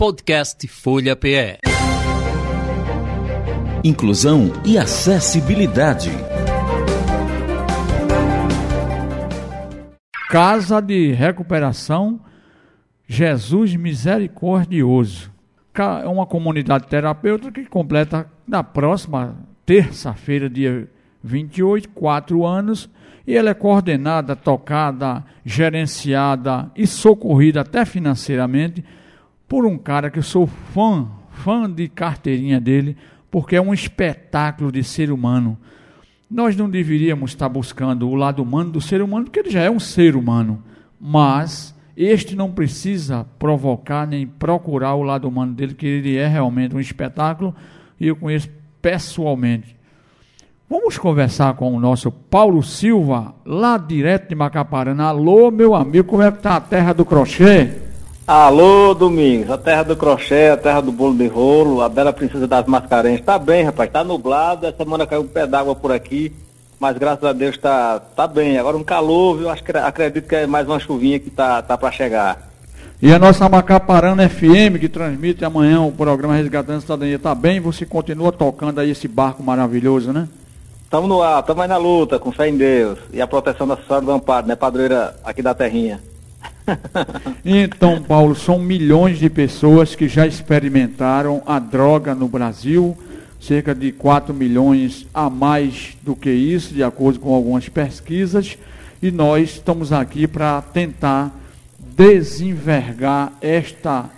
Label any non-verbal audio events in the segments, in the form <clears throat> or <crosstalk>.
Podcast Folha PE. Inclusão e acessibilidade. Casa de Recuperação Jesus Misericordioso. É uma comunidade terapêutica que completa na próxima terça-feira, dia 28, quatro anos, e ela é coordenada, tocada, gerenciada e socorrida até financeiramente por um cara que eu sou fã, fã de carteirinha dele, porque é um espetáculo de ser humano. Nós não deveríamos estar buscando o lado humano do ser humano, porque ele já é um ser humano, mas este não precisa provocar nem procurar o lado humano dele, que ele é realmente um espetáculo e eu conheço pessoalmente. Vamos conversar com o nosso Paulo Silva, lá direto de Macaparana. Alô, meu amigo, como é que tá a terra do crochê? Alô, Domingos, a terra do crochê, a terra do bolo de rolo, a bela princesa das mascarenhas. Tá bem, rapaz, tá nublado, essa semana caiu um pé d'água por aqui, mas graças a Deus tá, tá bem. Agora um calor, viu? Acho que acredito que é mais uma chuvinha que tá, tá para chegar. E a nossa Macaparana FM, que transmite amanhã o programa Resgatando a Cidadania, tá bem? Você continua tocando aí esse barco maravilhoso, né? Estamos no ar, estamos aí na luta, com fé em Deus. E a proteção da Senhora do Amparo, né? Padroeira aqui da terrinha. Então, Paulo, são milhões de pessoas que já experimentaram a droga no Brasil, cerca de 4 milhões a mais do que isso, de acordo com algumas pesquisas, e nós estamos aqui para tentar desenvergar esta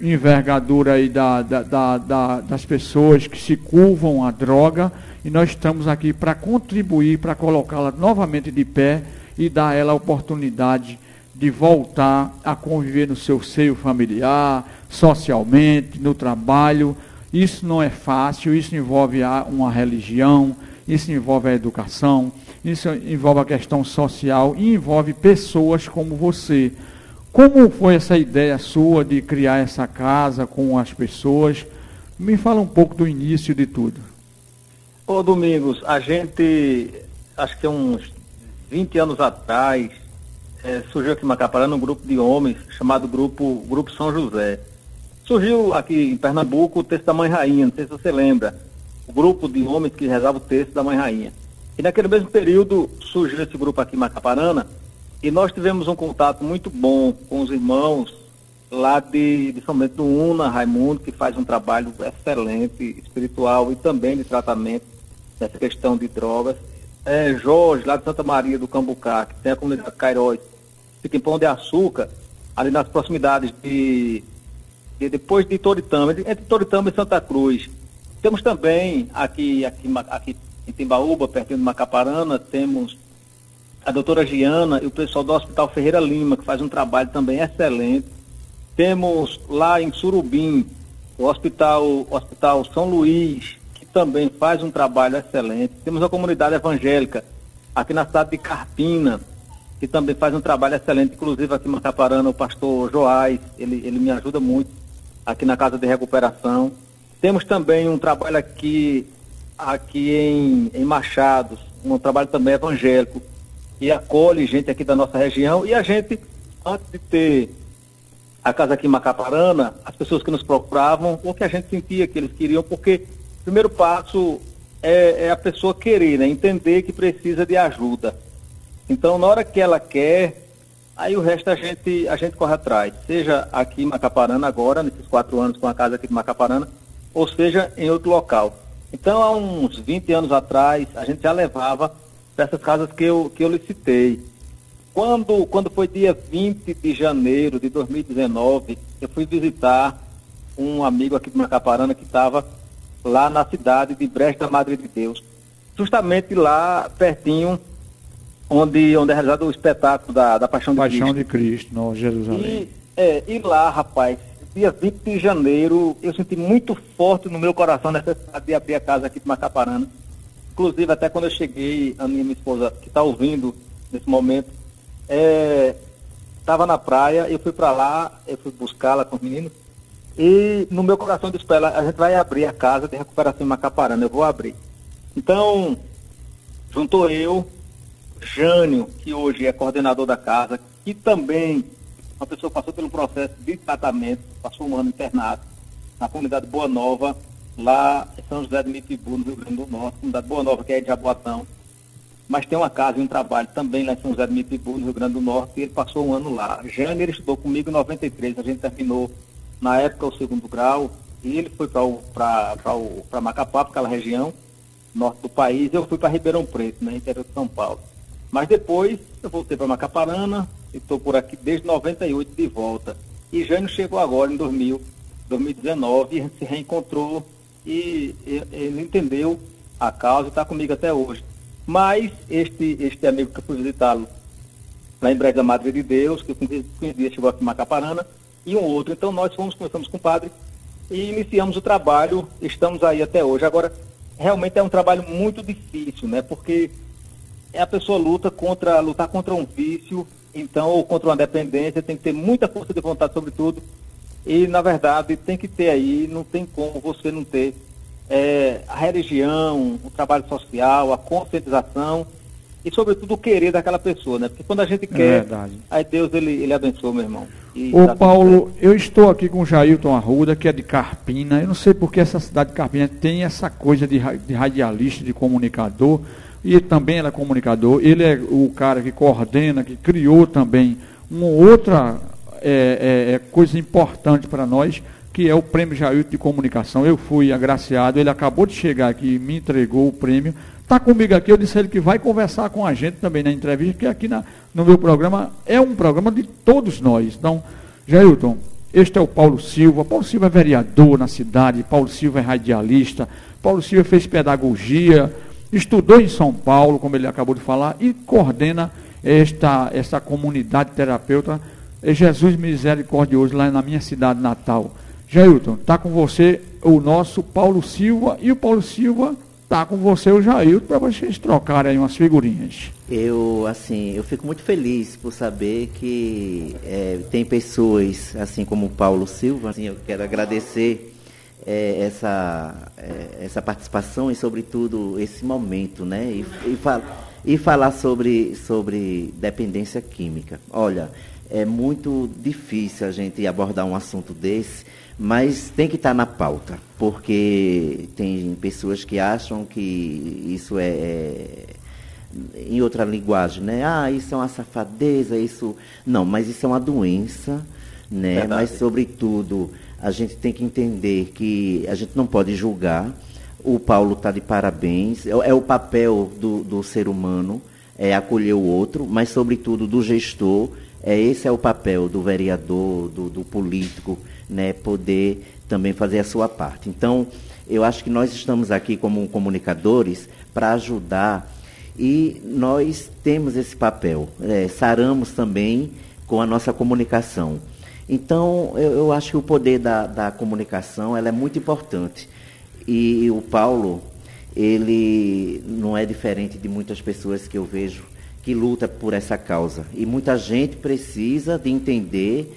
envergadura aí da, da, da, da, das pessoas que se curvam à droga e nós estamos aqui para contribuir, para colocá-la novamente de pé e dar ela a oportunidade de voltar a conviver no seu seio familiar, socialmente, no trabalho. Isso não é fácil, isso envolve uma religião, isso envolve a educação, isso envolve a questão social e envolve pessoas como você. Como foi essa ideia sua de criar essa casa com as pessoas? Me fala um pouco do início de tudo. Ô Domingos, a gente, acho que uns 20 anos atrás, é, surgiu aqui em Macaparana um grupo de homens chamado Grupo, grupo São José. Surgiu aqui em Pernambuco o texto da Mãe Rainha, não sei se você lembra, o grupo de homens que rezava o texto da Mãe Rainha. E naquele mesmo período surgiu esse grupo aqui em Macaparana e nós tivemos um contato muito bom com os irmãos lá de, de São Bento do Una, Raimundo, que faz um trabalho excelente, espiritual e também de tratamento nessa questão de drogas. É, Jorge, lá de Santa Maria do Cambucá, que tem a comunidade Cairóis, fica em Pão de Açúcar, ali nas proximidades de, de depois de Toritama, entre Toritama e Santa Cruz. Temos também aqui, aqui, aqui em Timbaúba, pertinho de Macaparana, temos a doutora Giana e o pessoal do Hospital Ferreira Lima, que faz um trabalho também excelente. Temos lá em Surubim, o Hospital, Hospital São Luís, também faz um trabalho excelente. Temos a comunidade evangélica aqui na cidade de Carpina, que também faz um trabalho excelente, inclusive aqui em Macaparana, o pastor Joás, ele, ele me ajuda muito aqui na Casa de Recuperação. Temos também um trabalho aqui, aqui em, em Machados, um trabalho também evangélico, que acolhe gente aqui da nossa região e a gente, antes de ter a casa aqui em Macaparana, as pessoas que nos procuravam, o que a gente sentia que eles queriam, porque primeiro passo é, é, a pessoa querer, né? entender que precisa de ajuda. Então, na hora que ela quer, aí o resto a gente, a gente corre atrás. Seja aqui em Macaparana agora, nesses quatro anos com a casa aqui de Macaparana, ou seja em outro local. Então, há uns 20 anos atrás, a gente já levava para essas casas que eu, que eu licitei. Quando, quando foi dia 20 de janeiro de 2019, eu fui visitar um amigo aqui de Macaparana que estava lá na cidade de Brecha da Madre de Deus. Justamente lá pertinho onde, onde é realizado o espetáculo da, da Paixão de Paixão Cristo. de Cristo, no Jerusalém. E, é, e lá, rapaz, dia 20 de janeiro, eu senti muito forte no meu coração a necessidade de abrir a casa aqui de Macaparana. Inclusive, até quando eu cheguei, a minha, minha esposa, que está ouvindo nesse momento, estava é, na praia, eu fui para lá, eu fui buscá-la com os meninos, e no meu coração para ela, a gente vai abrir a casa de recuperação em Macaparana, eu vou abrir. Então, juntou eu, Jânio, que hoje é coordenador da casa, que também uma pessoa passou pelo processo de tratamento, passou um ano internado na comunidade Boa Nova, lá em São José de Mitibu, no Rio Grande do Norte, comunidade Boa Nova, que é de Jaboatão. Mas tem uma casa e um trabalho também lá em São José de Mitibu, no Rio Grande do Norte, e ele passou um ano lá. Jânio, ele estudou comigo em 93, a gente terminou, na época, o segundo grau, e ele foi para Macapá, para aquela região, norte do país, eu fui para Ribeirão Preto, né, interior de São Paulo. Mas depois eu voltei para Macaparana e estou por aqui desde 98 de volta. E Jânio chegou agora em 2000, 2019 e se reencontrou e ele entendeu a causa e está comigo até hoje. Mas este, este amigo que eu fui visitá-lo lá em Brega Madre de Deus, que eu conhecia, chegou aqui em Macaparana, e um outro. Então nós fomos, começamos com o padre e iniciamos o trabalho, estamos aí até hoje. Agora, realmente é um trabalho muito difícil, né? Porque a pessoa luta contra, lutar contra um vício, então, ou contra uma dependência, tem que ter muita força de vontade, sobretudo, e, na verdade, tem que ter aí, não tem como você não ter é, a religião, o trabalho social, a conscientização e, sobretudo, o querer daquela pessoa, né? Porque quando a gente é quer, é aí Deus, ele, ele abençoa, meu irmão. Ô Paulo, eu estou aqui com o Jailton Arruda, que é de Carpina. Eu não sei porque essa cidade de Carpina tem essa coisa de, de radialista, de comunicador, e também ele é comunicador. Ele é o cara que coordena, que criou também uma outra é, é, é coisa importante para nós, que é o Prêmio Jailton de Comunicação. Eu fui agraciado, ele acabou de chegar aqui e me entregou o prêmio. Está comigo aqui, eu disse a ele que vai conversar com a gente também na entrevista, que aqui na, no meu programa é um programa de todos nós. Então, Jailton, este é o Paulo Silva. Paulo Silva é vereador na cidade, Paulo Silva é radialista, Paulo Silva fez pedagogia, estudou em São Paulo, como ele acabou de falar, e coordena esta, esta comunidade terapeuta é Jesus Misericordioso, lá na minha cidade natal. Jailton, está com você o nosso Paulo Silva, e o Paulo Silva tá com você o Jair para vocês trocarem umas figurinhas. Eu, assim, eu fico muito feliz por saber que é, tem pessoas, assim como o Paulo Silva, assim, eu quero agradecer é, essa, é, essa participação e, sobretudo, esse momento, né? E, e, fal e falar sobre, sobre dependência química. Olha, é muito difícil a gente abordar um assunto desse, mas tem que estar na pauta, porque tem pessoas que acham que isso é, é, em outra linguagem, né? Ah, isso é uma safadeza, isso. Não, mas isso é uma doença, né? Verdade. Mas, sobretudo, a gente tem que entender que a gente não pode julgar. O Paulo está de parabéns. É, é, o papel do, do ser humano, é acolher o outro, mas, sobretudo, do gestor. É, esse é o papel do vereador, do, do político né, poder também fazer a sua parte. Então, eu acho que nós estamos aqui como comunicadores para ajudar e nós temos esse papel. É, saramos também com a nossa comunicação. Então, eu, eu acho que o poder da, da comunicação é muito importante. E o Paulo, ele não é diferente de muitas pessoas que eu vejo que luta por essa causa. E muita gente precisa de entender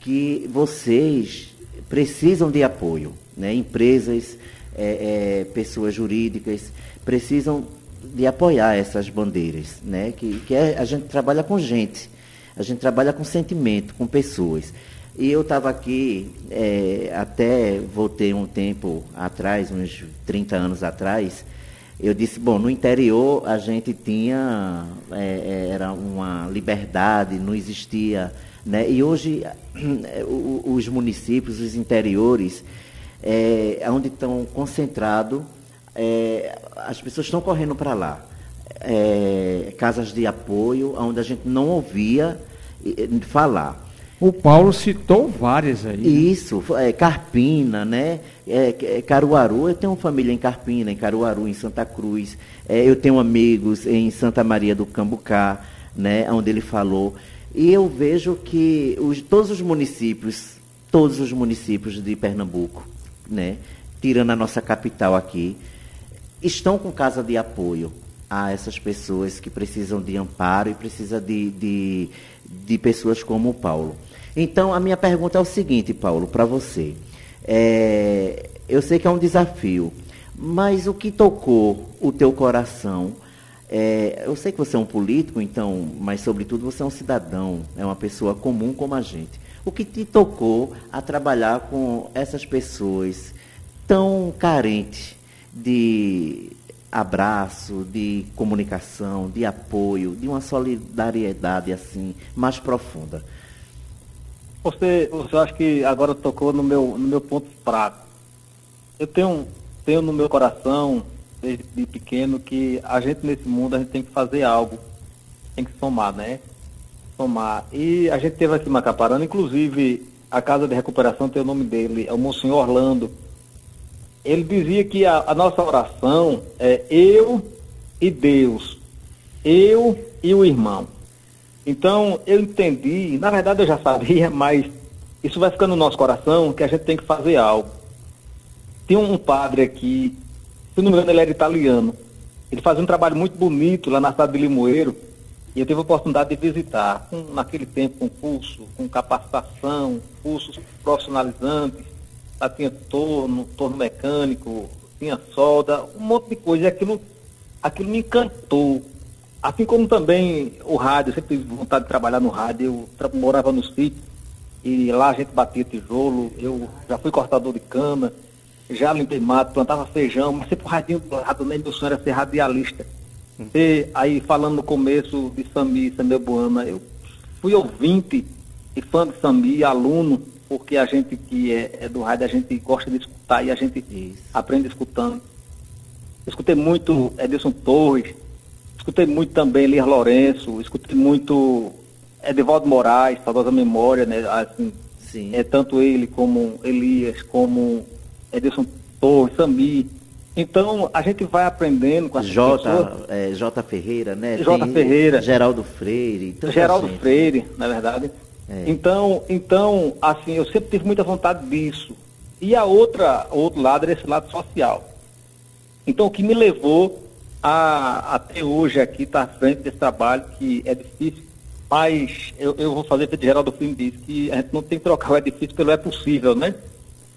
que vocês precisam de apoio, né? empresas, é, é, pessoas jurídicas precisam de apoiar essas bandeiras, né? que, que é, a gente trabalha com gente, a gente trabalha com sentimento, com pessoas. E eu estava aqui, é, até voltei um tempo atrás, uns 30 anos atrás, eu disse, bom, no interior a gente tinha, é, é era uma liberdade, não existia né? E hoje, <clears throat> os municípios, os interiores, é, onde estão concentrados, é, as pessoas estão correndo para lá. É, casas de apoio, onde a gente não ouvia falar. O Paulo citou várias aí. Né? Isso, é, Carpina, né? É, é, Caruaru, eu tenho família em Carpina, em Caruaru, em Santa Cruz. É, eu tenho amigos em Santa Maria do Cambucá, né? Onde ele falou. E eu vejo que os, todos os municípios, todos os municípios de Pernambuco, né, tirando a nossa capital aqui, estão com casa de apoio a essas pessoas que precisam de amparo e precisam de, de, de pessoas como o Paulo. Então, a minha pergunta é o seguinte, Paulo, para você. É, eu sei que é um desafio, mas o que tocou o teu coração É, eu sei que você é um político, então, mas sobretudo você é um cidadão, é uma pessoa comum como a gente. O que te tocou a trabalhar com essas pessoas tão carentes de abraço, de comunicação, de apoio, de uma solidariedade assim mais profunda? Você, você acha que agora tocou no meu, no meu ponto fraco. Eu tenho, tenho no meu coração desde pequeno que a gente nesse mundo a gente tem que fazer algo, tem que somar, né? Somar. E a gente teve aqui Macaparana, inclusive a casa de recuperação tem o nome dele, é o Monsenhor Orlando. Ele dizia que a, a nossa oração é eu e Deus, eu e o irmão. Então eu entendi, na verdade eu já sabia, <laughs> mas isso vai ficando no nosso coração que a gente tem que fazer algo. Tem um padre aqui se não me engano, ele era italiano. Ele fazia um trabalho muito bonito lá na cidade de Limoeiro. E eu tive a oportunidade de visitar, com, naquele tempo, com curso, com capacitação, cursos profissionalizantes. Lá tinha torno, torno mecânico, tinha solda, um monte de coisa. E aquilo, aquilo me encantou. Assim como também o rádio, eu sempre tive vontade de trabalhar no rádio. Eu morava no sítio e lá a gente batia tijolo. Eu já fui cortador de cana já limpei mato, plantava feijão, mas sempre o radinho do lado, né? Meu sonho era ser radialista. Hum. E aí, falando no começo de Sami, Samir Buana, eu fui ouvinte e fã de Sami, aluno, porque a gente que é, é, do rádio, a gente gosta de escutar e a gente Isso. aprende escutando. Escutei muito Edson Torres, escutei muito também Elias Lourenço, escutei muito Edivaldo Moraes, saudosa memória, né? Assim, Sim. É, tanto ele como Elias, como Edson Torres, Sami. Então, a gente vai aprendendo com as J, pessoas. É, J. Ferreira, né? J. Tem Ferreira. Geraldo Freire. Geraldo gente. Freire, na verdade. É. Então, então, assim, eu sempre tive muita vontade disso. E a outra, o outro lado era esse lado social. Então, o que me levou a, até hoje aqui estar à frente desse trabalho, que é difícil, mas eu, eu vou fazer o que Geraldo Freire disse, que a gente não tem que trocar o é difícil pelo é possível, né?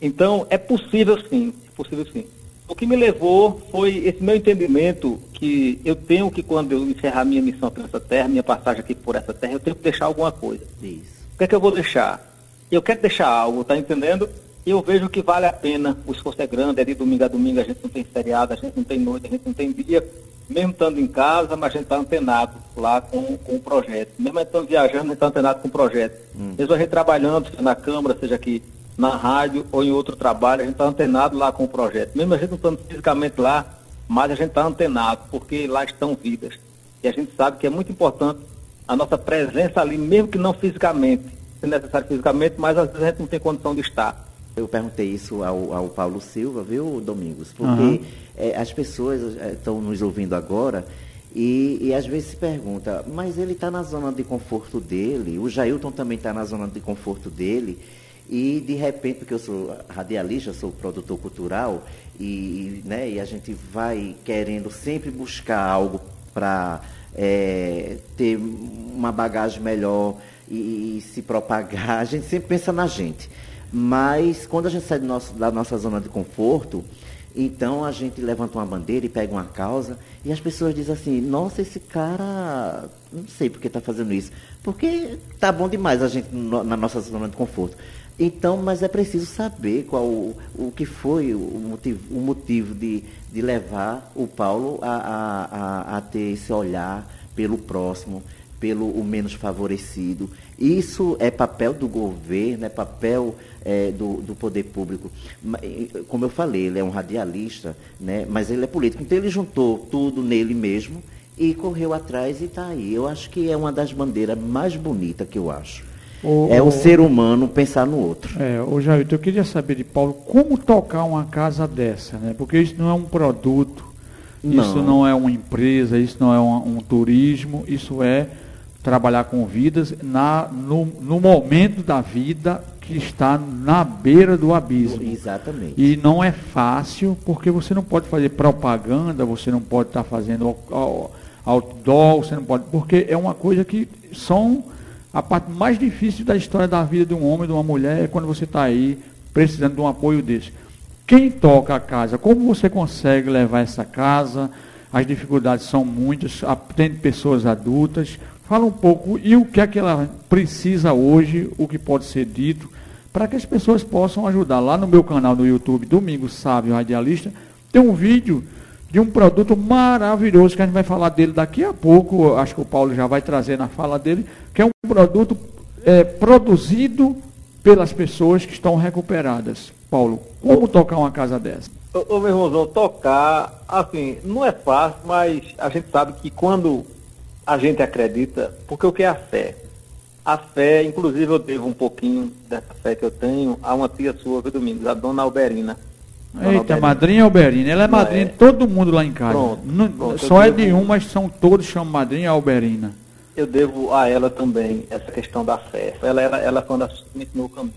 Então, é possível sim, é possível sim. O que me levou foi esse meu entendimento que eu tenho que, quando eu encerrar minha missão aqui nessa terra, minha passagem aqui por essa terra, eu tenho que deixar alguma coisa. Isso. O que é que eu vou deixar? Eu quero deixar algo, tá entendendo? Eu vejo que vale a pena, o esforço é grande, é de domingo a domingo, a gente não tem feriado, a gente não tem noite, a gente não tem dia, mesmo estando em casa, mas a gente está antenado lá com, com o projeto. Mesmo estando viajando, a gente está antenado com o projeto. Hum. Mesmo a gente trabalhando, seja na Câmara, seja aqui na rádio ou em outro trabalho, a gente está antenado lá com o projeto. Mesmo a gente não estando fisicamente lá, mas a gente está antenado, porque lá estão vidas. E a gente sabe que é muito importante a nossa presença ali, mesmo que não fisicamente, se necessário fisicamente, mas às vezes a gente não tem condição de estar. Eu perguntei isso ao, ao Paulo Silva, viu, Domingos? Porque uhum. é, as pessoas estão nos ouvindo agora e, e, às vezes se pergunta, mas ele está na zona de conforto dele, o Jailton também está na zona de conforto dele. E, de repente, porque eu sou radialista, sou produtor cultural, e, né, e a gente vai querendo sempre buscar algo para é, ter uma bagagem melhor e, e, se propagar, a gente sempre pensa na gente. Mas quando a gente sai nosso, da nossa zona de conforto, então a gente levanta uma bandeira e pega uma causa e as pessoas dizem assim, nossa, esse cara, não sei por que está fazendo isso. Porque tá bom demais a gente na nossa zona de conforto. Então, mas é preciso saber qual o, o que foi o motivo, o motivo de, de levar o Paulo a, a, a, a ter esse olhar pelo próximo, pelo o menos favorecido. Isso é papel do governo, é papel é, do, do poder público. Como eu falei, ele é um radialista, né, mas ele é político. Então ele juntou tudo nele mesmo e correu atrás e está aí. Eu acho que é uma das bandeiras mais bonitas que eu acho. O, é o, o, ser humano pensar no outro. É, o Jair, eu queria saber de Paulo como tocar uma casa dessa, né? Porque isso não é um produto, não. isso não é uma empresa, isso não é um, um turismo, isso é trabalhar com vidas na, no, no momento da vida que está na beira do abismo. Exatamente. E não é fácil, porque você não pode fazer propaganda, você não pode estar fazendo outdoor, você não pode, porque é uma coisa que são a parte mais difícil da história da vida de um homem, de uma mulher, é quando você está aí precisando de um apoio desse. Quem toca a casa? Como você consegue levar essa casa as dificuldades são muitas, atende pessoas adultas. Fala um pouco e o que é que ela precisa hoje, o que pode ser dito, para que as pessoas possam ajudar. Lá no meu canal do YouTube, Domingo Sábio Radialista, tem um vídeo de um produto maravilhoso que a gente vai falar dele daqui a pouco. Acho que o Paulo já vai trazer na fala dele, que é um produto é, produzido pelas pessoas que estão recuperadas. Paulo, como tocar uma casa dessa? Ô, meu irmãozão, tocar, assim, não é fácil, mas a gente sabe que quando a gente acredita, porque o que é a fé? A fé, inclusive eu devo um pouquinho dessa fé que eu tenho a uma tia sua, viu, Domingos, a dona Alberina. Dona Eita, Alberina. madrinha Alberina. Ela é madrinha é. de todo mundo lá em casa. Pronto, não, pronto, só é de um, mas são todos chamam madrinha Alberina. Eu devo a ela também essa questão da fé. Ela, ela, ela foi uma das que me ensinou o caminho.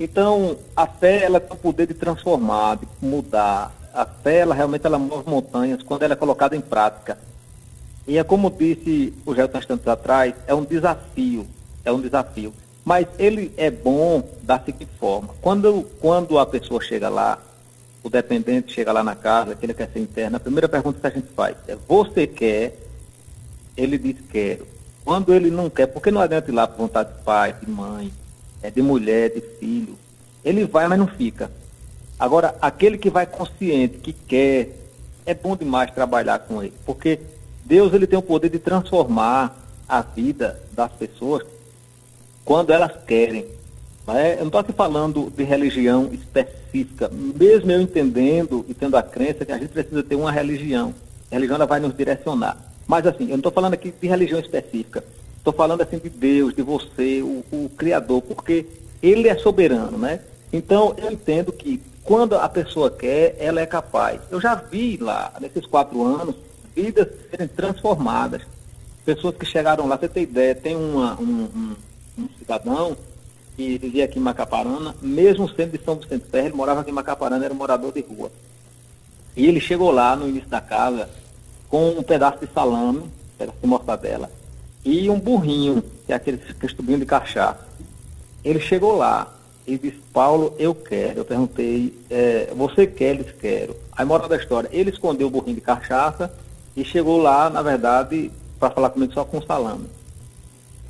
Então, a fé, ela tem o poder de transformar, de mudar. A fé, ela realmente ela move montanhas quando ela é colocada em prática. E é como disse o Gelton instantes atrás, é um desafio, é um desafio. Mas ele é bom da seguinte forma. Quando, quando a pessoa chega lá, o dependente chega lá na casa, que ele quer ser interno, a primeira pergunta que a gente faz é, você quer? Ele diz quero. Quando ele não quer, porque não adianta ir lá por vontade de pai, de mãe, é de mulher, de filho. Ele vai, mas não fica. Agora, aquele que vai consciente, que quer, é bom demais trabalhar com ele, porque Deus ele tem o poder de transformar a vida das pessoas quando elas querem. É? Eu não estou aqui falando de religião específica, mesmo eu entendendo e tendo a crença que a gente precisa ter uma religião. A religião ela vai nos direcionar. Mas assim, eu não estou falando aqui de religião específica. Estou falando assim de Deus, de você, o, o Criador, porque Ele é soberano, né? Então, eu entendo que quando a pessoa quer, ela é capaz. Eu já vi lá, nesses quatro anos, vidas serem transformadas. Pessoas que chegaram lá, você tem ideia, tem uma, um, um, um, cidadão que vivia aqui em Macaparana, mesmo sendo de São Vicente Ferro, ele morava aqui em Macaparana, era um morador de rua. E ele chegou lá no início da casa com um pedaço de salame, um pedaço de mortadela, e um burrinho, que é aquele, aquele tubinho de cachaça. Ele chegou lá e disse, Paulo, eu quero. Eu perguntei, é, você quer? Eles quero. Aí, moral da história, ele escondeu o burrinho de cachaça e chegou lá, na verdade, para falar comigo só com salame.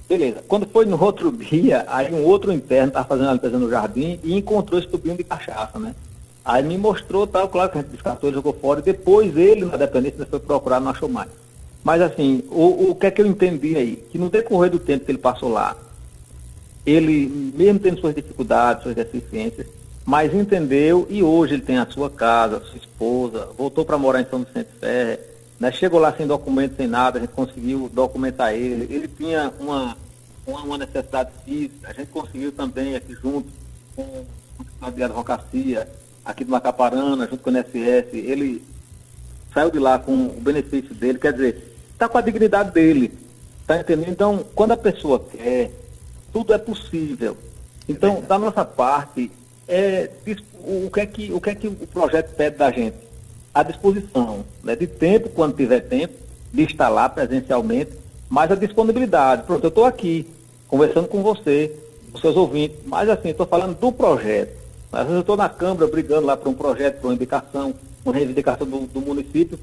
Beleza. Quando foi no outro dia, aí um outro interno estava fazendo a limpeza no jardim e encontrou esse tubinho de cachaça, né? Aí me mostrou, tal, claro que a gente descartou, ele jogou fora, e depois ele, na dependência, foi procurar, não achou mais. Mas assim, o, o que é que eu entendi aí? Que no decorrer do tempo que ele passou lá, ele, mesmo tendo suas dificuldades, suas deficiências, mas entendeu e hoje ele tem a sua casa, a sua esposa, voltou para morar em São Vicente Ferre, né? chegou lá sem documento, sem nada, a gente conseguiu documentar ele. Ele tinha uma, uma, necessidade física, a gente conseguiu também aqui junto com a de advocacia, aqui do Macaparana, junto com o NSS, ele saiu de lá com o benefício dele, quer dizer, está com a dignidade dele. Está entendendo? Então, quando a pessoa quer, tudo é possível. Então, da nossa parte, é, o, que é que, o que é que o projeto pede da gente? A disposição, né, de tempo, quando tiver tempo, de estar lá presencialmente, mas a disponibilidade. Pronto, eu estou aqui, conversando com você, com seus ouvintes, mas assim, estou falando do projeto. Às vezes eu estou na Câmara brigando lá para um projeto, para uma indicação, uma reivindicação do, do município,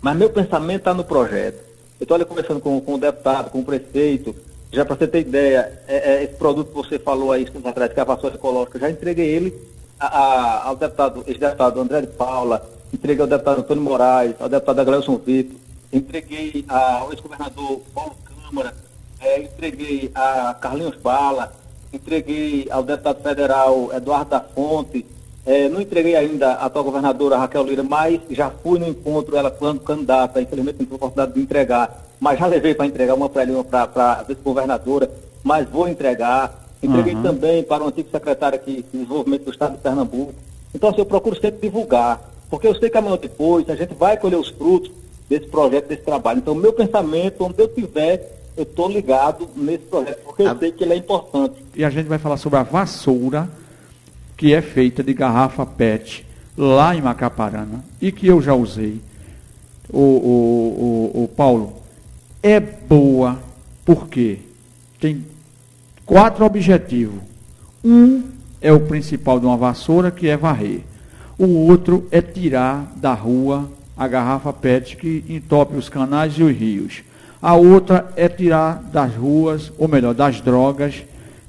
mas meu pensamento está no projeto. Eu estou ali conversando com, com o deputado, com o prefeito, já para você ter ideia, é, é, esse produto que você falou aí, que é a vassoura ecológica, já entreguei ele a, a, ao deputado, ex-deputado André de Paula, entreguei ao deputado Antônio Moraes, ao deputado Agleuson Vitor, entreguei ao ex-governador Paulo Câmara, é, entreguei a Carlinhos Bala, entreguei ao deputado federal Eduardo da Fonte, é, não entreguei ainda a atual governadora Raquel Lira, mas já fui no encontro, ela quando candidata, infelizmente não tive a oportunidade de entregar, mas já levei para entregar uma para ela, para a vice-governadora, mas vou entregar. Entreguei uhum. também para o antigo secretário aqui de Desenvolvimento do Estado de Pernambuco. Então, assim, eu procuro sempre divulgar, porque eu sei que amanhã depois a gente vai colher os frutos desse projeto, desse trabalho. Então, meu pensamento, onde eu tiver, eu estou ligado nesse projeto, porque eu a... sei que ele é importante. E a gente vai falar sobre a vassoura que é feita de garrafa PET lá em Macaparana e que eu já usei. O, o, o, o Paulo, é boa porque tem quatro objetivos. Um é o principal de uma vassoura, que é varrer. O outro é tirar da rua a garrafa PET que entope os canais e os rios. A outra é tirar das ruas, ou melhor, das drogas,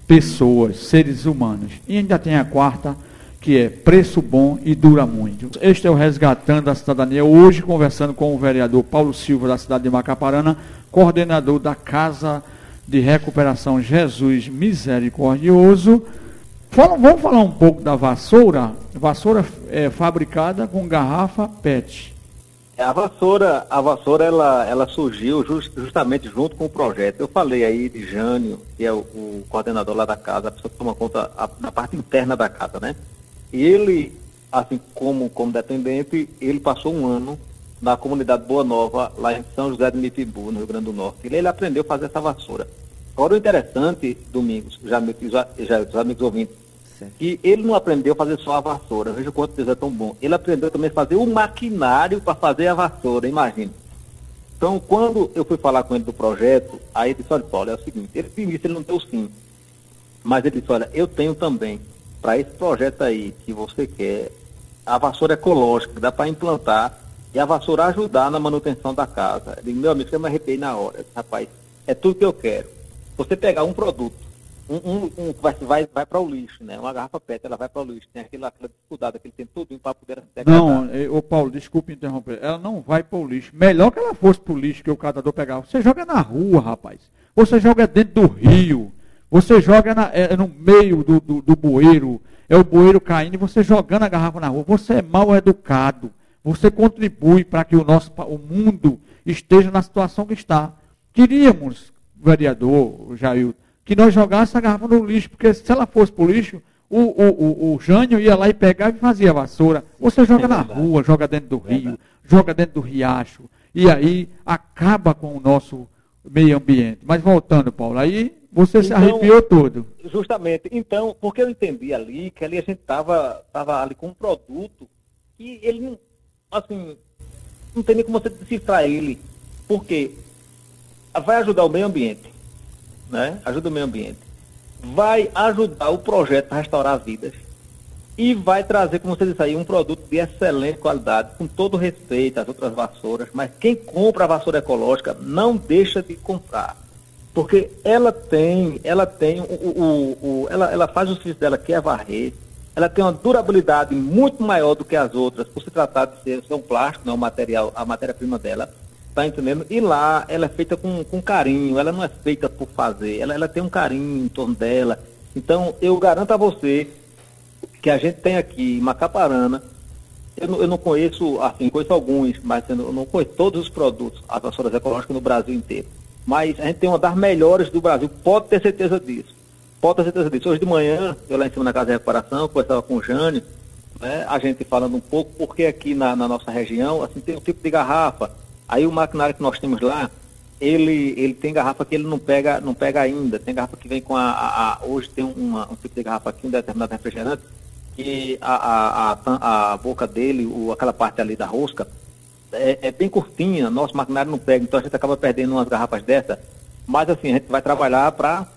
pessoas, seres humanos. E ainda tem a quarta, que é preço bom e dura muito. Este é o Resgatando a Cidadania, hoje conversando com o vereador Paulo Silva, da cidade de Macaparana, coordenador da Casa de Recuperação Jesus Misericordioso. Fala, vamos falar um pouco da vassoura. Vassoura é fabricada com garrafa PET. É, a vassoura, a vassoura ela, ela surgiu just, justamente junto com o projeto. Eu falei aí de Jânio, que é o, o coordenador lá da casa, a pessoa que toma conta da parte interna da casa, né? E ele, assim como, como dependente, ele passou um ano na comunidade Boa Nova, lá em São José de Mitibu, no Rio Grande do Norte. Ele, ele aprendeu a fazer essa vassoura. Agora, o interessante, Domingos, já, já, já os amigos ouvintes, certo. que ele não aprendeu a fazer só a vassoura. Veja o quanto Deus é tão bom. Ele aprendeu também a fazer o maquinário para fazer a vassoura, imagina. Então, quando eu fui falar com ele do projeto, aí ele disse, olha, Paulo, é o seguinte, ele, início ele não deu sim. Mas ele disse, olha, eu tenho também para esse projeto aí que você quer, a vassoura ecológica, dá para implantar e a vassoura ajudar na manutenção da casa. Digo, meu amigo, eu me arrepiei na hora. Disse, Rapaz, é tudo que eu quero. Você pegar um produto, um, um, um vai, vai, vai para o lixo, né? Uma garrafa PET, ela vai para o lixo. Tem aquela, aquela dificuldade, aquele tem tudo para poder Não, ô Paulo, desculpe interromper. Ela não vai para o lixo. Melhor que ela fosse para o lixo que o catador pegava. Você joga na rua, rapaz. Você joga dentro do rio. Você joga na, é, no meio do, do, do bueiro, é o bueiro caindo e você jogando a garrafa na rua. Você é mal educado. Você contribui para que o nosso o mundo esteja na situação que está. Queríamos, vereador Jair, que nós jogássemos a garrafa no lixo, porque se ela fosse para o lixo, o, o, o, o Jânio ia lá e pegava e fazia a vassoura. Você joga é na rua, joga dentro do rio, joga dentro do riacho. E aí acaba com o nosso meio ambiente. Mas voltando, Paulo, aí você então, se arrepiou todo. Justamente. Então, porque eu entendi ali que ali a gente estava tava ali com um produto que ele não, assim, não tem nem como você decifrar ele. Porque vai ajudar o meio ambiente, né? Ajuda o meio ambiente. Vai ajudar o projeto a restaurar vidas. E vai trazer, como você disse aí, um produto de excelente qualidade, com todo respeito às outras vassouras, mas quem compra a vassoura ecológica não deixa de comprar porque ela tem, ela tem o, o, o, ela, ela faz o serviço dela que é varrer, ela tem uma durabilidade muito maior do que as outras, por se tratar de ser, ser um plástico, não, o material, a matéria-prima dela, tá entendendo? E lá ela é feita com, com carinho, ela não é feita por fazer, ela, ela tem um carinho em torno dela. Então, eu garanto a você que a gente tem aqui em Macaparana, eu não, eu não conheço, assim, conheço alguns, mas eu não, conheço todos os produtos, as vassouras ecológicas no Brasil inteiro mas a gente tem uma das melhores do Brasil, pode ter certeza disso. Pode ter certeza disso. Hoje de manhã, eu lá em cima na Casa de Recuperação, conversava com o Jânio, né, a gente falando um pouco, porque aqui na, na, nossa região, assim, tem um tipo de garrafa. Aí o maquinário que nós temos lá, ele, ele tem garrafa que ele não pega, não pega ainda. Tem garrafa que vem com a. a, a hoje tem uma, um tipo de garrafa aqui, um determinado refrigerante, que a, a, a, boca dele, o, aquela parte ali da rosca, é, é, bem curtinha, nosso maquinário não pega, então a gente acaba perdendo umas garrafas dessa. Mas assim, a gente vai trabalhar para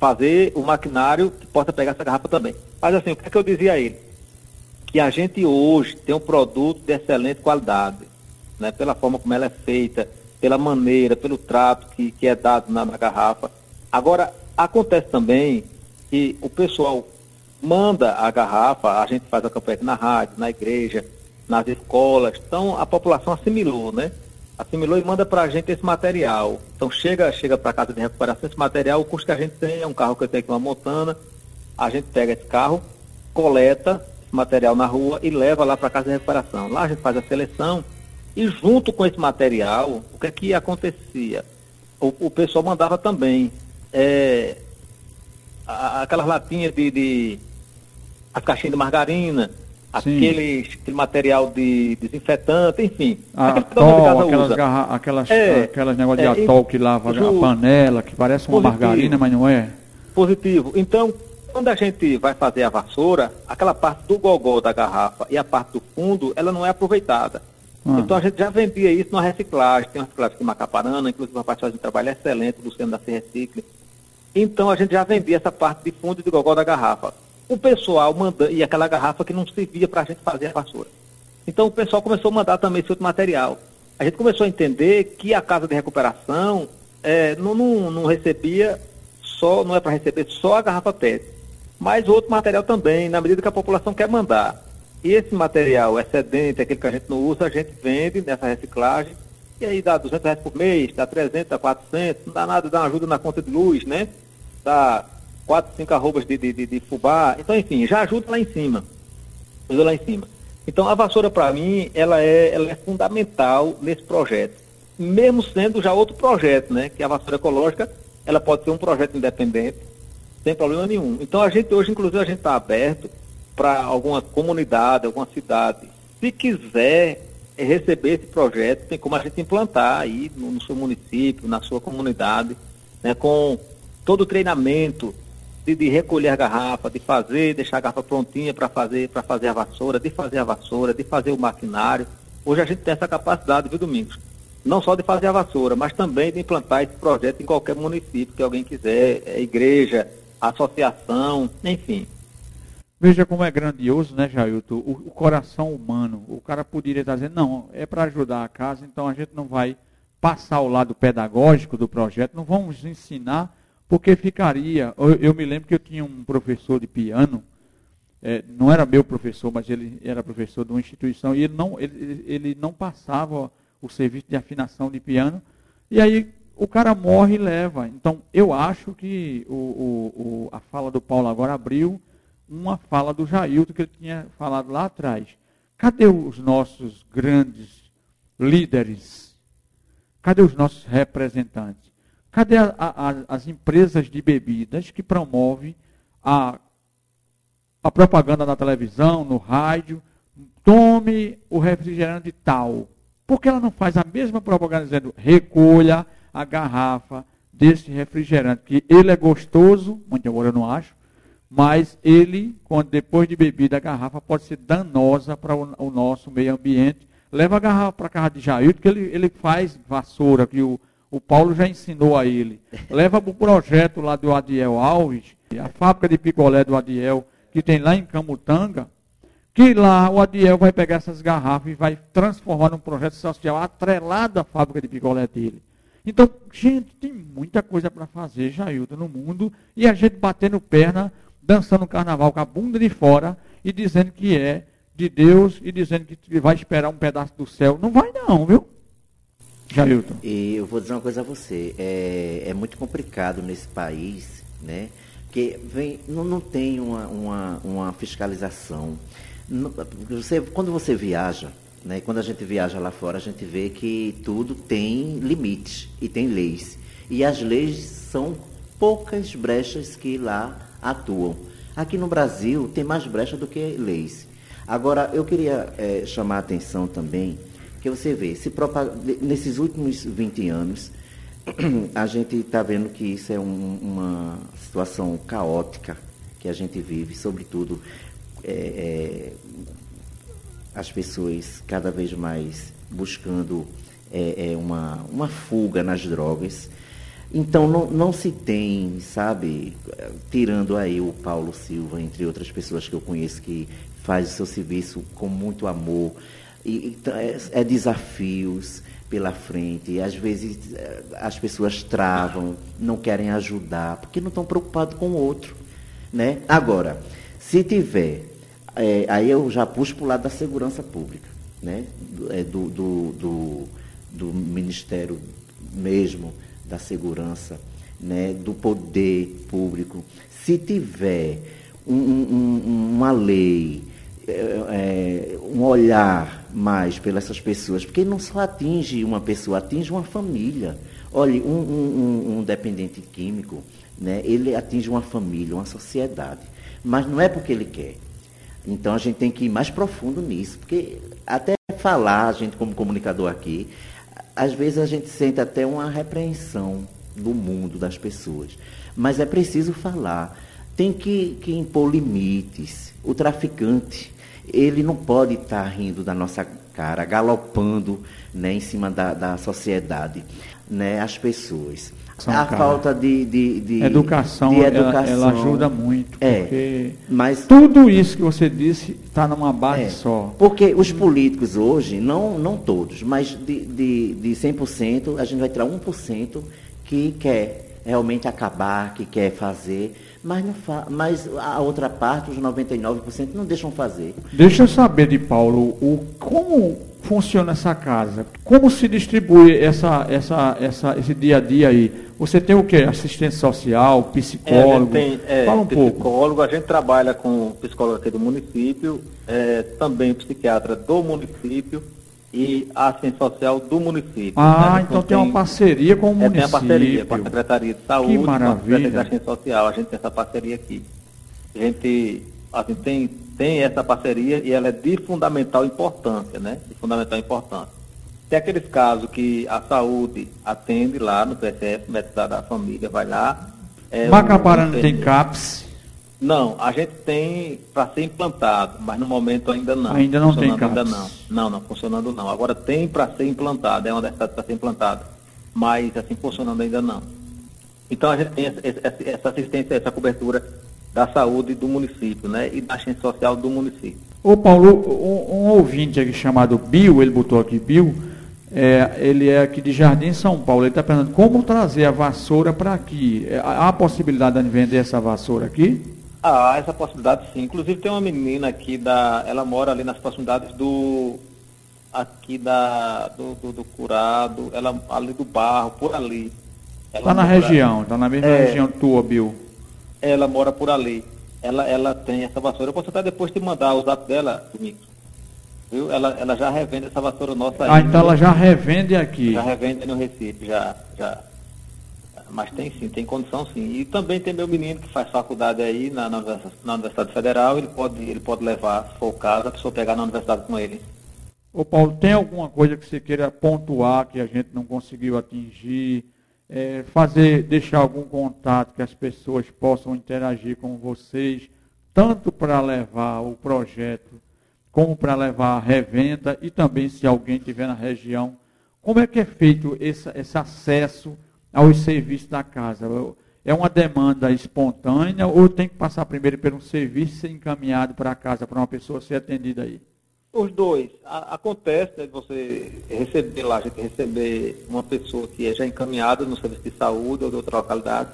fazer o maquinário que possa pegar essa garrafa também. Mas assim, o que é que eu dizia a ele? Que a gente hoje tem um produto de excelente qualidade, né? pela forma como ela é feita, pela maneira, pelo trato que, que é dado na, na garrafa. Agora, acontece também que o pessoal manda a garrafa, a gente faz a campanha na rádio, na igreja, nas escolas. Então a população assimilou, né? Assimilou e manda para a gente esse material. Então chega, chega para casa de recuperação esse material, o custo que a gente tem é um carro que eu tenho aqui, uma montana. A gente pega esse carro, coleta esse material na rua e leva lá para casa de recuperação. Lá a gente faz a seleção e junto com esse material, o que é que acontecia? O, o pessoal mandava também é, aquelas latinhas de, de as caixinhas de margarina, aquele, aquele material de desinfetante, enfim. A atol, aquelas, garra, aquelas, é, aquelas negócios é, de atol que lava a panela, que parece uma positivo, margarina, mas não é. Positivo. Então, quando a gente vai fazer a vassoura, aquela parte do gogó da garrafa e a parte do fundo, ela não é aproveitada. Ah. Então a gente já vendia isso na reciclagem, tem uma reciclagem aqui em Macaparana, inclusive uma parte um trabalho excelente, o Luciano da C Recicle. Então a gente já vendia essa parte de fundo de gogó da garrafa o pessoal mandando, e aquela garrafa que não servia para a gente fazer a vassoura. Então o pessoal começou a mandar também esse outro material. A gente começou a entender que a casa de recuperação é, não, não, não recebia só, não é para receber só a garrafa PET, mas outro material também, na medida que a população quer mandar. E esse material excedente, aquele que a gente não usa, a gente vende nessa reciclagem, e aí dá 200 reais por mês, dá 300, dá 400, não dá nada, dá uma ajuda na conta de luz, né? Dá 4, 5 arrobas de, de, de, de fubá, então enfim, já ajuda lá em cima. Ajuda lá em cima. Então a vassoura para mim, ela é, ela é fundamental nesse projeto. Mesmo sendo já outro projeto, né? Que a vassoura ecológica, ela pode ser um projeto independente, sem problema nenhum. Então a gente hoje, inclusive, a gente está aberto para alguma comunidade, alguma cidade, se quiser receber esse projeto, tem como a gente implantar aí no, no seu município, na sua comunidade, né, com todo o treinamento de, de, recolher a garrafa, de fazer, deixar a garrafa prontinha para fazer, para fazer a vassoura, de fazer a vassoura, de fazer o maquinário. Hoje a gente tem essa capacidade, viu, Domingos? Não só de fazer a vassoura, mas também de implantar esse projeto em qualquer município que alguém quiser, é, igreja, associação, enfim. Veja como é grandioso, né, Jailton? O, o, coração humano. O cara poderia estar dizendo, não, é para ajudar a casa, então a gente não vai passar o lado pedagógico do projeto, não vamos ensinar, porque ficaria. Eu, eu me lembro que eu tinha um professor de piano, é, não era meu professor, mas ele era professor de uma instituição, e ele não, ele, ele não passava o serviço de afinação de piano, e aí o cara morre e leva. Então, eu acho que o, o, o, a fala do Paulo agora abriu uma fala do Jailton que ele tinha falado lá atrás. Cadê os nossos grandes líderes? Cadê os nossos representantes? Cadê a, a, as empresas de bebidas que promovem a, a propaganda na televisão, no rádio? Tome o refrigerante tal. Por que ela não faz a mesma propaganda dizendo recolha a garrafa desse refrigerante, que ele é gostoso, muito embora eu não acho, mas ele, quando depois de bebida a garrafa, pode ser danosa para o, o, nosso meio ambiente. Leva a garrafa para a casa de Jair, que ele, ele faz vassoura, que o, o Paulo já ensinou a ele. Leva para o projeto lá do Adiel Alves, a fábrica de picolé do Adiel, que tem lá em Camutanga, que lá o Adiel vai pegar essas garrafas e vai transformar num projeto social atrelado à fábrica de picolé dele. Então, gente, tem muita coisa para fazer, Jailton, no mundo, e a gente batendo perna dançando carnaval com a bunda de fora e dizendo que é de Deus e dizendo que vai esperar um pedaço do céu. Não vai não, viu? Jailton. E eu vou dizer uma coisa a você. É, é muito complicado nesse país, né? Porque vem, não, não tem uma, uma, uma fiscalização. Você, quando você viaja, né, quando a gente viaja lá fora, a gente vê que tudo tem limites e tem leis. E as leis são poucas brechas que lá atuam. Aqui no Brasil tem mais brecha do que leis. Agora, eu queria é, chamar a atenção também, que você vê, se nesses últimos 20 anos, <clears throat> a gente está vendo que isso é um, uma situação caótica que a gente vive, sobretudo é, é, as pessoas cada vez mais buscando é uma, uma fuga nas drogas. Então não, não se tem, sabe, tirando aí o Paulo Silva, entre outras pessoas que eu conheço que faz o seu serviço com muito amor, e, é, é desafios pela frente, às vezes é, as pessoas travam, não querem ajudar, porque não estão preocupados com o outro. Né? Agora, se tiver, é, aí eu já puxo para o lado da segurança pública, né? do, do, do, do, do Ministério mesmo, da segurança, né, do poder público, se tiver um, um, uma lei, é, é, um olhar mais pelas essas pessoas, porque não só atinge uma pessoa, atinge uma família. Olha, um, um, dependente químico, né, ele atinge uma família, uma sociedade, mas não é porque ele quer. Então a gente tem que ir mais profundo nisso, porque até falar, a gente como comunicador aqui, às vezes a gente sente até uma repreensão do mundo, das pessoas. Mas é preciso falar. Tem que, que impor limites. O traficante, ele não pode estar rindo da nossa cara, galopando né, em cima da, da sociedade, né, as pessoas. A cara. falta de, de, de educação, de ela- educação. Ela, ajuda muito, É. Mas tudo isso que você disse está numa base É, só. Porque os políticos hoje, não, não todos, mas de, de, de 100%, a gente vai tirar 1% que quer realmente acabar, que quer fazer, mas, não fa mas a outra parte, os 99%, não deixam fazer. Deixa eu saber de Paulo, o, como funciona essa casa? Como se distribui essa, essa, essa, esse dia a dia aí? Você tem o quê? Assistente social, É, psicólogo? gente tem é, Fala um pouco. psicólogo, a gente trabalha com psicólogo aqui do município, é, também psiquiatra do município e assistente social do município. Ah, gente então não tem uma parceria com o É, município. tem a parceria com a Secretaria de Saúde, com a. Secretaria de Assistência Social, a gente tem essa parceria aqui. A gente assim, tem, tem essa parceria e ela é de fundamental importância, né? De fundamental importância. Tem aqueles casos que a saúde atende lá no PSF, médico da família vai lá. é, Macaparana o tem CAPS, Não, a gente tem para ser implantado, mas no momento ainda não. Ainda não tem Funcionando Ainda CAPS. não. Não, não, funcionando não. Agora tem para ser implantado, é uma das para ser implantada, mas assim, funcionando ainda não. Então a gente tem essa assistência, essa cobertura da saúde do município, né? E da assistência social do município. Ô Paulo, um, um ouvinte aqui chamado Bill, ele botou aqui Bill, é, ele é aqui de Jardim São Paulo, ele está perguntando como trazer a vassoura para aqui. É, Há a possibilidade de vender essa vassoura aqui? Ah, essa possibilidade sim. Inclusive tem uma menina aqui da. Ela mora ali nas proximidades do. Aqui da. do, do, do curado, ela ali do barro, por ali. Está na mora- região, está na mesma É. região tua, Bill. Ela mora por ali. Ela, ela tem essa vassoura. Eu posso até depois te mandar o zap dela, Domingos. Viu? Ela, ela já revende essa vassoura nossa aí. Ah, então ela já revende aqui. Já revende no Recife, já, já. Mas tem sim, tem condição sim. E também tem meu menino que faz faculdade aí na, na, Universidade- na Universidade Federal, ele pode, ele pode levar, se for o caso, a pessoa pegar na universidade com ele. Ô Paulo, tem alguma coisa que você queira pontuar que a gente não conseguiu atingir? É, fazer, deixar algum contato que as pessoas possam interagir com vocês, tanto para levar o projeto, como para levar a revenda e também se alguém estiver na região. Como é que é feito esse, esse acesso aos serviços da casa? É uma demanda espontânea ou tem que passar primeiro por um serviço ser encaminhado para a casa para uma pessoa ser atendida aí? Os dois. A- acontece né, de você receber lá, a gente receber uma pessoa que é já encaminhada no serviço de saúde ou de outra localidade,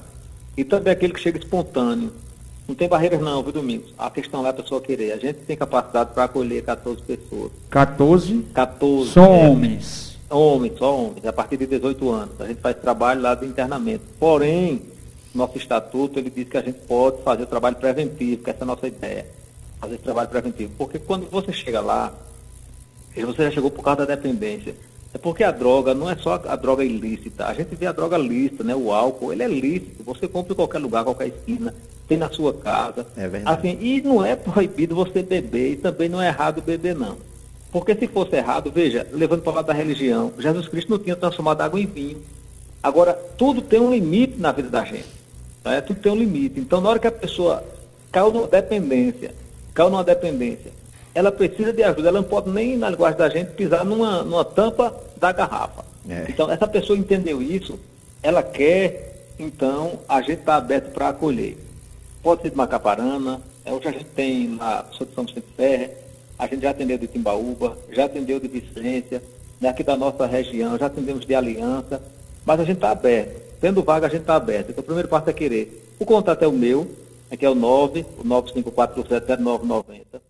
e também aquele que chega espontâneo. Não tem barreiras não, viu, Domingos? A questão lá é a pessoa querer. A gente tem capacidade para acolher 14 pessoas. 14 14. Só é, homens. Homens, só homens, a partir de 18 anos. A gente faz trabalho lá de internamento. Porém, nosso estatuto, ele diz que a gente pode fazer o trabalho preventivo, que essa é a nossa ideia. Fazer esse trabalho preventivo. Porque quando você chega lá, você já chegou por causa da dependência. É porque a droga não é só a droga ilícita. A gente vê a droga lícita, né? O álcool, ele é lícito. Você compra em qualquer lugar, qualquer esquina, tem na sua casa. É verdade. Assim, e não é proibido você beber, e também não é errado beber, não. Porque se fosse errado, veja, levando para o lado da religião, Jesus Cristo não tinha transformado água em vinho. Agora, tudo tem um limite na vida da gente. né? Tudo tem um limite. Então, na hora que a pessoa caiu numa dependência, caiu numa dependência, ela precisa de ajuda. Ela não pode nem, na linguagem da gente, pisar numa, numa tampa da garrafa. É. Então, essa pessoa entendeu isso, ela quer, então, a gente está aberto para acolher. Pode ser de Macaparana, é, hoje a gente tem lá, sou de São Vicente Ferre, a gente já atendeu de Timbaúba, já atendeu de Vicência, né, aqui da nossa região, já atendemos de Aliança, mas a gente está aberto. Tendo vaga, a gente está aberto. Então, o primeiro passo é querer. O contato é o meu, que é o 9, o 95470990.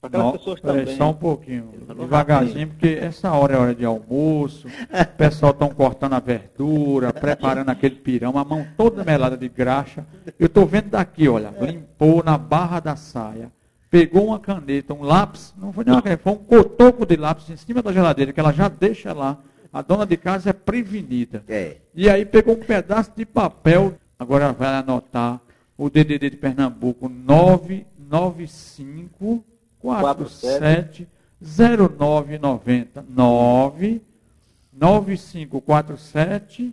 Para aquelas Não, pessoas peraí, também. só um pouquinho, devagarzinho, porque essa hora é hora de almoço, o pessoal estão cortando a verdura, preparando aquele pirão, a mão toda melada de graxa. Eu estou vendo daqui, olha, limpou na barra da saia, pegou uma caneta, um lápis, não foi nem uma caneta, foi um cotoco de lápis em cima da geladeira, que ela já deixa lá. A dona de casa é prevenida. É. E aí pegou um pedaço de papel, agora vai anotar o DDD de Pernambuco 995 47 0990 9 9547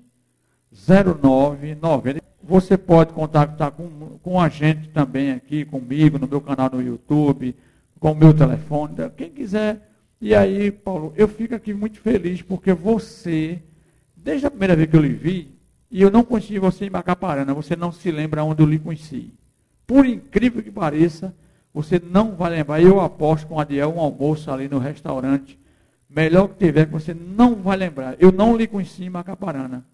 0990. Você pode contactar com, com a gente também aqui, comigo, no meu canal no YouTube, com o meu telefone, quem quiser. E aí, Paulo, eu fico aqui muito feliz porque você, desde a primeira vez que eu lhe vi, E eu não conheci você em Macaparana, você não se lembra onde eu lhe conheci. Por incrível que pareça, você não vai lembrar. Eu aposto com o Adiel um almoço ali no restaurante. Melhor que tiver, que você não vai lembrar. Eu não lhe conheci em Macaparana.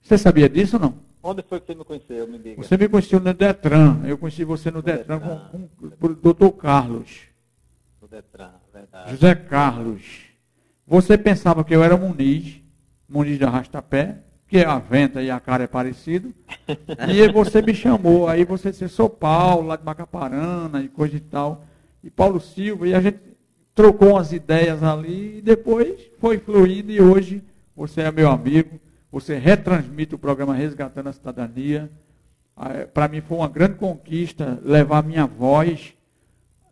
Você sabia disso ou não? Onde foi que você me conheceu, me diga? Você me conheceu no Detran. Eu conheci você no, no Detran, Detran. Com, com, o doutor Carlos. No Detran, verdade. José Carlos. Você pensava que eu era Muniz, Muniz de Arrastapé, que a venta e a cara é parecido. <laughs> e você me chamou, aí você disse, sou Paulo, lá de Macaparana e coisa e tal. E Paulo Silva, e a gente trocou umas ideias ali, e depois foi fluindo, e hoje você é meu amigo você retransmite o programa Resgatando a Cidadania. Ah, é, Para mim foi uma grande conquista levar minha voz,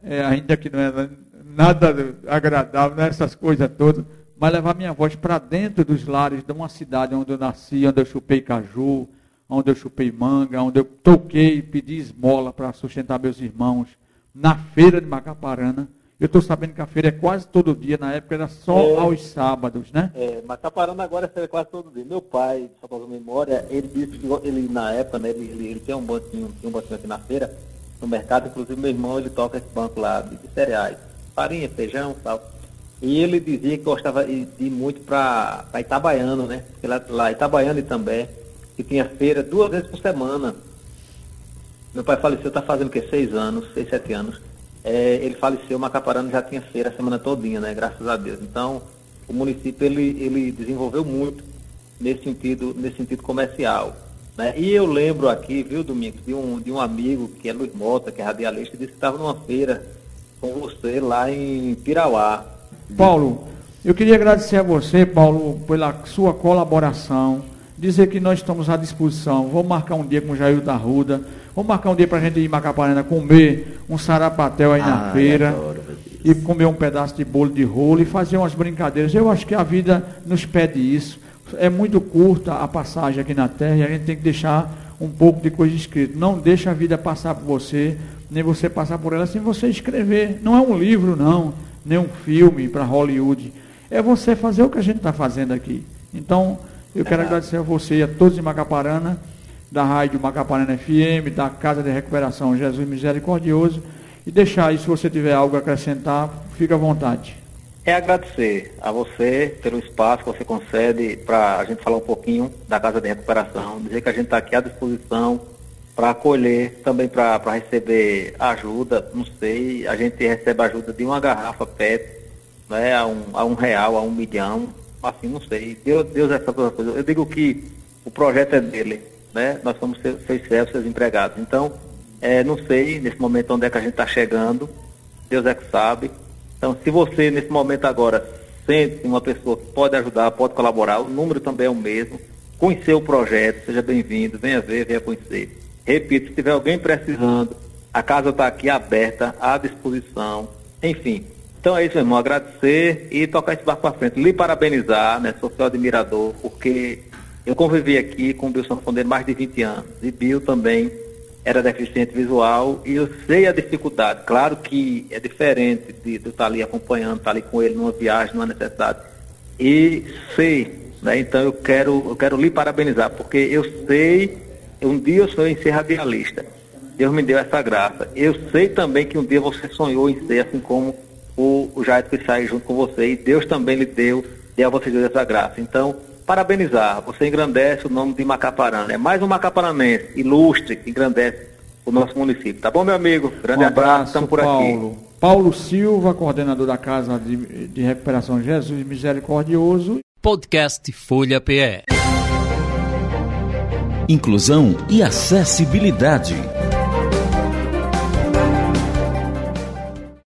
é, ainda que não era nada agradável, não essas coisas todas, mas levar minha voz para dentro dos lares de uma cidade onde eu nasci, onde eu chupei caju, onde eu chupei manga, onde eu toquei, pedi esmola para sustentar meus irmãos, na feira de Macaparana. Eu estou sabendo que a feira é quase todo dia, na época era só é, aos sábados, né? É, parando agora é quase todo dia. Meu pai, só para memória, ele disse que ele, na época, né, ele, ele, ele tem um banquinho, um banquinho aqui na feira, no mercado, inclusive meu irmão, ele toca esse banco lá de, de cereais, farinha, feijão tal. E ele dizia que gostava de ir muito para Itabaiano, né? Porque lá, lá Itabaiano e também, que tinha feira duas vezes por semana. Meu pai faleceu, está fazendo o quê? Seis anos, seis, sete anos é, ele faleceu, Macaparana já tinha feira a semana todinha, né? Graças a Deus. Então, o município ele, ele desenvolveu muito nesse sentido, nesse sentido comercial. Né? E eu lembro aqui, viu, Domingos, de um, de um amigo que é Luiz Mota, que é radialista, disse que estava numa feira com você lá em Pirauá. Paulo, eu queria agradecer a você, Paulo, pela sua colaboração, dizer que nós estamos à disposição. Vou marcar um dia com o Jair da Ruda Vamos marcar um dia para a gente ir em Macaparana comer um sarapatel aí na feira. Adoro, e comer um pedaço de bolo de rolo e fazer umas brincadeiras. Eu acho que a vida nos pede isso. É muito curta a passagem aqui na Terra e a gente tem que deixar um pouco de coisa escrita. Não deixa a vida passar por você, nem você passar por ela sem você escrever. Não é um livro, não, nem um filme para Hollywood. É você fazer o que a gente está fazendo aqui. Então, eu quero agradecer a você e a todos de Macaparana da Rádio Macaparana FM, da Casa de Recuperação Jesus Misericordioso. E deixar aí, se você tiver algo a acrescentar, fica à vontade. É agradecer a você pelo espaço que você concede para a gente falar um pouquinho da Casa de Recuperação, dizer que a gente está aqui à disposição para acolher, também para receber ajuda, não sei, a gente recebe ajuda de uma garrafa PET, né, a, um, a um real, a um milhão, assim, não sei. Deus, Deus é essa coisa. Eu digo que o projeto é dele, né? Nós somos seus, seus servos, seus empregados. Então, é, não sei nesse momento onde é que a gente está chegando, Deus é que sabe. Então, se você nesse momento agora sente uma pessoa que pode ajudar, pode colaborar, o número também é o mesmo. Conhecer o projeto, seja bem-vindo, venha ver, venha conhecer. Repito, se tiver alguém precisando, a casa está aqui aberta, à disposição, enfim. Então é isso, meu irmão, agradecer e tocar esse barco para frente. Lhe parabenizar, né? Sou seu admirador, porque eu convivi aqui com o Bill Sanfoneiro mais de 20 anos. E Bill também era deficiente visual e eu sei a dificuldade. Claro que é diferente de, de estar ali acompanhando, estar ali com ele numa viagem, numa necessidade. E sei, né? Então eu quero, eu quero lhe parabenizar, porque eu sei, um dia eu sonhei em ser radialista. Deus me deu essa graça. Eu sei também que um dia você sonhou em ser assim como o, o Jair que sai junto com você. E Deus também lhe deu, deu a você essa graça. Então, parabenizar. Você engrandece o nome de Macaparana. É mais um macaparanense ilustre que engrandece o nosso município. Tá bom, meu amigo? Grande um abraço, estamos por Paulo. aqui. Paulo Silva, coordenador da Casa de, de Recuperação Jesus Misericordioso. Podcast Folha PE. Inclusão e acessibilidade.